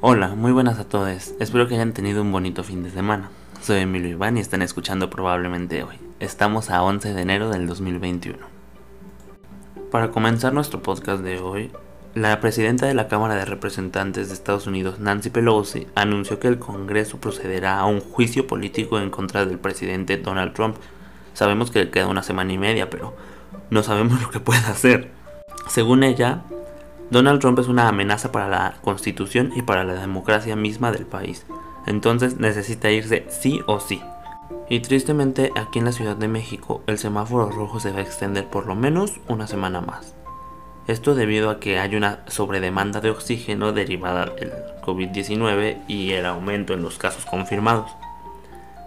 Hola, muy buenas a todos. Espero que hayan tenido un bonito fin de semana. Soy Emilio Iván y están escuchando probablemente hoy. Estamos a 11 de enero del 2021. Para comenzar nuestro podcast de hoy, la presidenta de la Cámara de Representantes de Estados Unidos, Nancy Pelosi, anunció que el Congreso procederá a un juicio político en contra del presidente Donald Trump. Sabemos que le queda una semana y media, pero no sabemos lo que puede hacer. Según ella, Donald Trump es una amenaza para la constitución y para la democracia misma del país. Entonces necesita irse sí o sí. Y tristemente aquí en la Ciudad de México el semáforo rojo se va a extender por lo menos una semana más. Esto debido a que hay una sobredemanda de oxígeno derivada del COVID-19 y el aumento en los casos confirmados.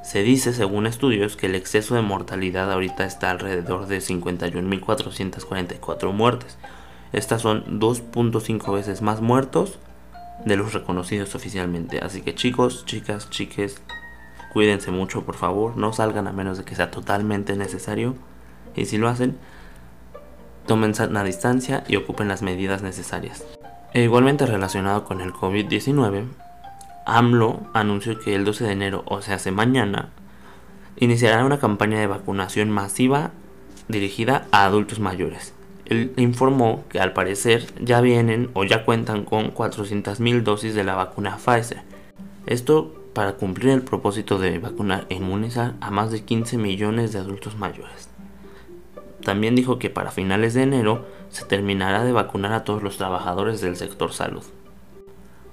Se dice, según estudios, que el exceso de mortalidad ahorita está alrededor de 51.444 muertes, estas son 2.5 veces más muertos de los reconocidos oficialmente. Así que chicos, chicas, chiques, cuídense mucho por favor. No salgan a menos de que sea totalmente necesario. Y si lo hacen, tomen sana distancia y ocupen las medidas necesarias. E igualmente relacionado con el COVID-19, AMLO anunció que el 12 de enero, o sea, hace mañana, iniciará una campaña de vacunación masiva dirigida a adultos mayores. Él informó que al parecer ya vienen o ya cuentan con 400.000 dosis de la vacuna Pfizer. Esto para cumplir el propósito de vacunar e inmunizar a más de 15 millones de adultos mayores. También dijo que para finales de enero se terminará de vacunar a todos los trabajadores del sector salud.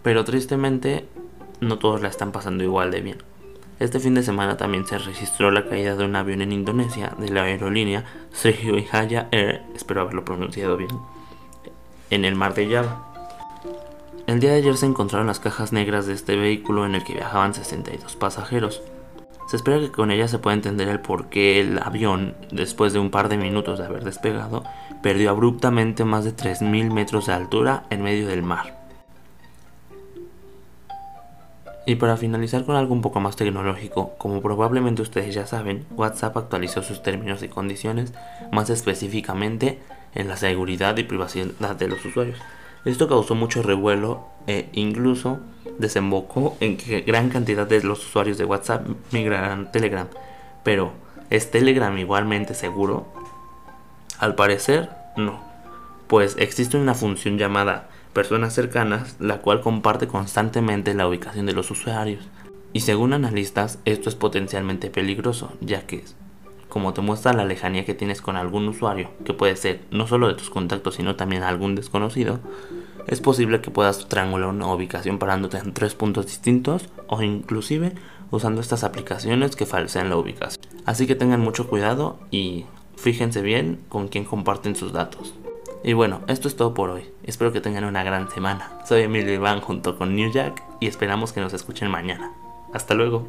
Pero tristemente no todos la están pasando igual de bien. Este fin de semana también se registró la caída de un avión en Indonesia de la aerolínea Sriwijaya Air, espero haberlo pronunciado bien, en el mar de Java. El día de ayer se encontraron las cajas negras de este vehículo en el que viajaban 62 pasajeros. Se espera que con ellas se pueda entender el por qué el avión, después de un par de minutos de haber despegado, perdió abruptamente más de 3.000 metros de altura en medio del mar. Y para finalizar con algo un poco más tecnológico, como probablemente ustedes ya saben, WhatsApp actualizó sus términos y condiciones, más específicamente en la seguridad y privacidad de los usuarios. Esto causó mucho revuelo e incluso desembocó en que gran cantidad de los usuarios de WhatsApp migrarán a Telegram. Pero, ¿es Telegram igualmente seguro? Al parecer, no. Pues existe una función llamada personas cercanas, la cual comparte constantemente la ubicación de los usuarios. Y según analistas, esto es potencialmente peligroso, ya que, como te muestra la lejanía que tienes con algún usuario, que puede ser no solo de tus contactos, sino también algún desconocido, es posible que puedas triangular una ubicación parándote en tres puntos distintos o inclusive usando estas aplicaciones que falsean la ubicación. Así que tengan mucho cuidado y fíjense bien con quién comparten sus datos. Y bueno, esto es todo por hoy. Espero que tengan una gran semana. Soy Emilio Iván junto con New Jack y esperamos que nos escuchen mañana. Hasta luego.